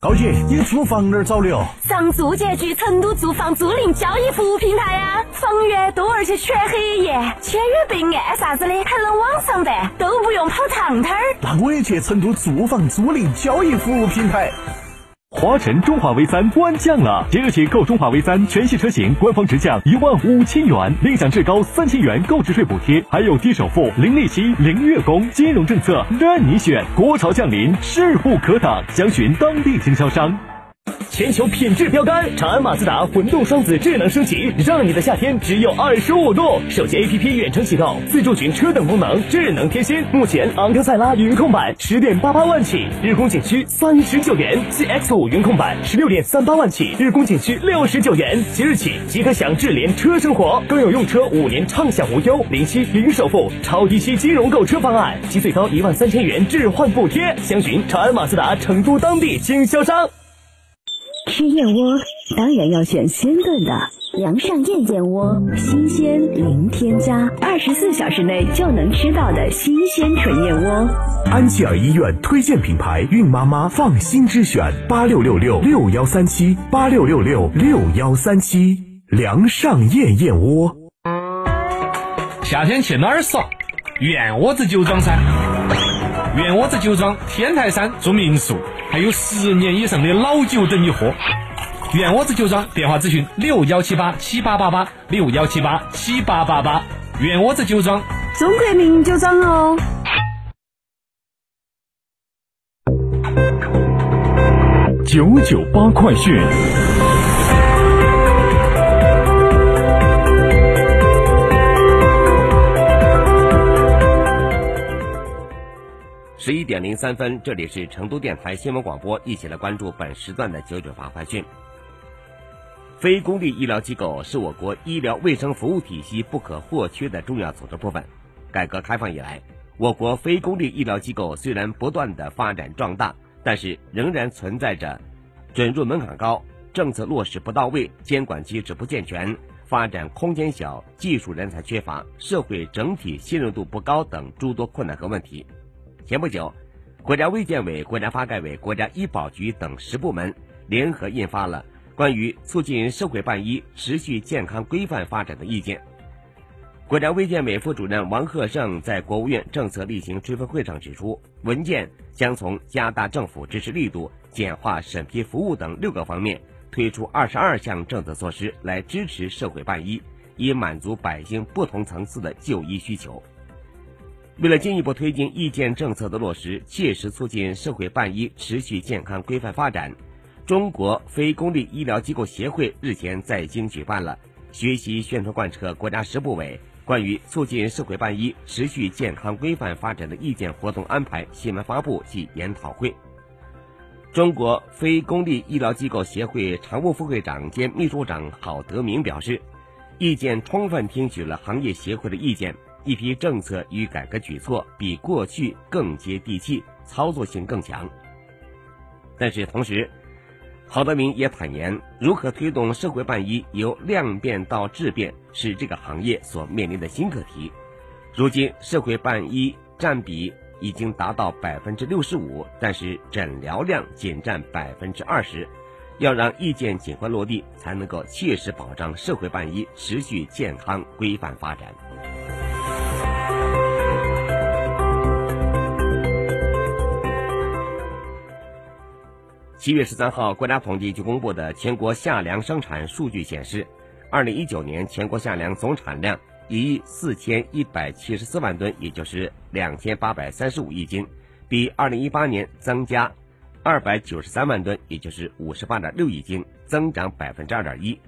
高姐，你租房哪儿找的哦？上住建局成都住房租赁交易服务平台呀、房源多而且全黑夜，签约备案啥子的还能网上办，都不用跑趟摊儿。那我也去成都住房租赁交易服务平台。华晨中华 V 三官降了，即日起购中华 V 三全系车型，官方直降一万五千元，另享至高三千元购置税补贴，还有低首付、零利息、零月供，金融政策任你选。国潮降临，势不可挡，详询当地经销商。全球品质标杆，长安马自达混动双子智能升级，让你的夏天只有二十五度。手机 APP 远程启动，自助寻车等功能，智能贴心。目前昂克赛拉云控版十点八八万起，日供仅需三十九元；CX 五云控版十六点三八万起，日供仅需六十九元。即日起即可享智联车生活，更有用车五年畅享无忧、零息零首付、超低息金融购车方案，及最高一万三千元置换补贴。详询长安马自达成都当地经销商。吃燕窝当然要选鲜炖的，梁上燕燕窝，新鲜零添加，二十四小时内就能吃到的新鲜纯燕窝。安琪儿医院推荐品牌，孕妈妈放心之选，八六六六六幺三七，八六六六六幺三七，梁上燕燕窝。夏天去哪儿耍？燕窝子酒庄噻。燕窝子酒庄天台山住民宿，还有十年以上的老酒等你喝。袁窝子酒庄电话咨询六幺七八七八八八六幺七八七八八八。袁窝子酒庄，中国名酒庄哦。九九八快讯。十一点零三分，这里是成都电台新闻广播，一起来关注本时段的九九八快讯。非公立医疗机构是我国医疗卫生服务体系不可或缺的重要组织部分。改革开放以来，我国非公立医疗机构虽然不断的发展壮大，但是仍然存在着准入门槛高、政策落实不到位、监管机制不健全、发展空间小、技术人才缺乏、社会整体信任度不高等诸多困难和问题。前不久，国家卫健委、国家发改委、国家医保局等十部门联合印发了关于促进社会办医持续健康规范发展的意见。国家卫健委副主任王贺胜在国务院政策例行吹风会上指出，文件将从加大政府支持力度、简化审批服务等六个方面，推出二十二项政策措施来支持社会办医，以满足百姓不同层次的就医需求。为了进一步推进意见政策的落实，切实促进社会办医持续健康规范发展，中国非公立医疗机构协会日前在京举办了学习宣传贯彻国家十部委关于促进社会办医持续健康规范发展的意见活动安排新闻发布暨研讨会。中国非公立医疗机构协会常务副会长兼秘书长郝德明表示，意见充分听取了行业协会的意见。一批政策与改革举措比过去更接地气，操作性更强。但是同时，郝德明也坦言，如何推动社会办医由量变到质变，是这个行业所面临的新课题。如今，社会办医占比已经达到百分之六十五，但是诊疗量仅占百分之二十。要让意见尽快落地，才能够切实保障社会办医持续健康规范发展。七月十三号，国家统计局公布的全国夏粮生产数据显示，二零一九年全国夏粮总产量一亿四千一百七十四万吨，也就是两千八百三十五亿斤，比二零一八年增加二百九十三万吨，也就是五十八点六亿斤，增长百分之二点一。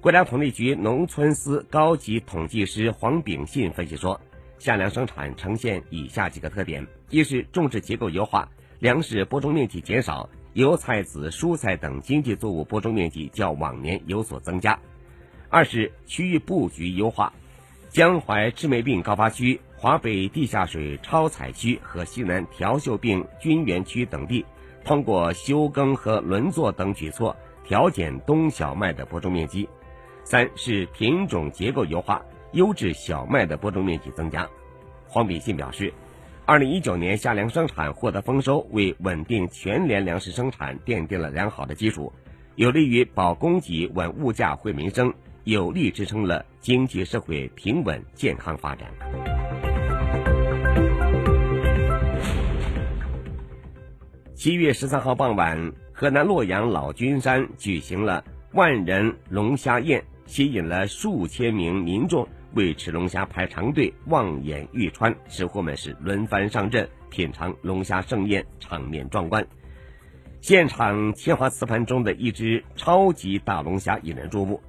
国家统计局农村司高级统计师黄炳信分析说，夏粮生产呈现以下几个特点：一是种植结构优化，粮食播种面积减少。油菜籽、蔬菜等经济作物播种面积较往年有所增加。二是区域布局优化，江淮赤霉病高发区、华北地下水超采区和西南条锈病菌源区等地，通过休耕和轮作等举措调减冬小麦的播种面积。三是品种结构优化，优质小麦的播种面积增加。黄炳信表示。二零一九年夏粮生产获得丰收，为稳定全年粮食生产奠定了良好的基础，有利于保供给、稳物价、惠民生，有力支撑了经济社会平稳健康发展。七月十三号傍晚，河南洛阳老君山举行了万人龙虾宴，吸引了数千名民众。为吃龙虾排长队，望眼欲穿，吃货们是轮番上阵品尝龙虾盛宴，场面壮观。现场切花瓷盘中的一只超级大龙虾引人注目。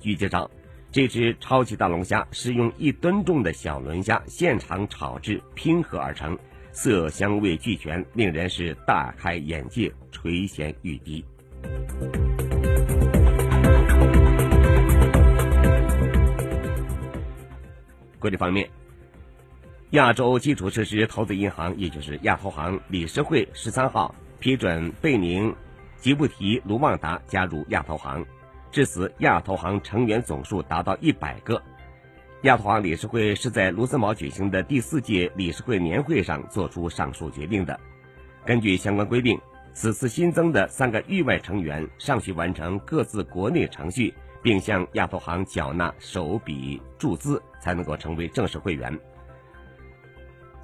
据介绍，这只超级大龙虾是用一吨重的小龙虾现场炒制拼合而成，色香味俱全，令人是大开眼界，垂涎欲滴。国际方面，亚洲基础设施投资银行，也就是亚投行理事会十三号批准贝宁、吉布提、卢旺达加入亚投行，至此亚投行成员总数达到一百个。亚投行理事会是在卢森堡举行的第四届理事会年会上作出上述决定的。根据相关规定，此次新增的三个域外成员尚需完成各自国内程序。并向亚投行缴纳首笔注资，才能够成为正式会员。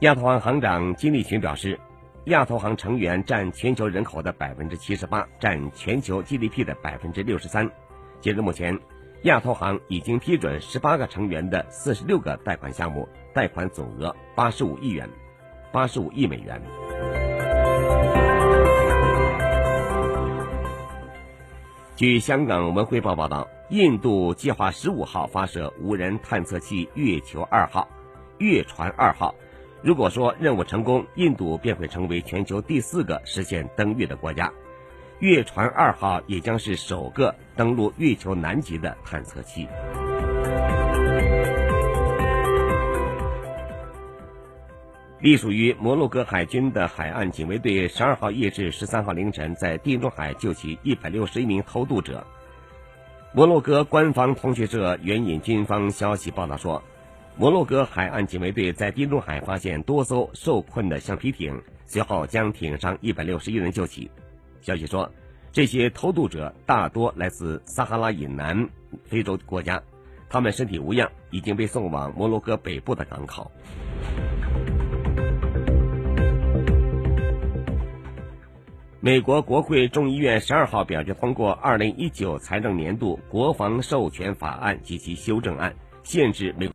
亚投行行长金立群表示，亚投行成员占全球人口的百分之七十八，占全球 GDP 的百分之六十三。截至目前，亚投行已经批准十八个成员的四十六个贷款项目，贷款总额八十五亿元，八十五亿美元。据香港文汇报报道，印度计划十五号发射无人探测器“月球二号”、“月船二号”。如果说任务成功，印度便会成为全球第四个实现登月的国家。“月船二号”也将是首个登陆月球南极的探测器。隶属于摩洛哥海军的海岸警卫队十二号夜至十三号凌晨在地中海救起一百六十一名偷渡者。摩洛哥官方通讯社援引军方消息报道说，摩洛哥海岸警卫队在地中海发现多艘受困的橡皮艇，随后将艇上一百六十一人救起。消息说，这些偷渡者大多来自撒哈拉以南非洲国家，他们身体无恙，已经被送往摩洛哥北部的港口。美国国会众议院十二号表决通过二零一九财政年度国防授权法案及其修正案，限制美。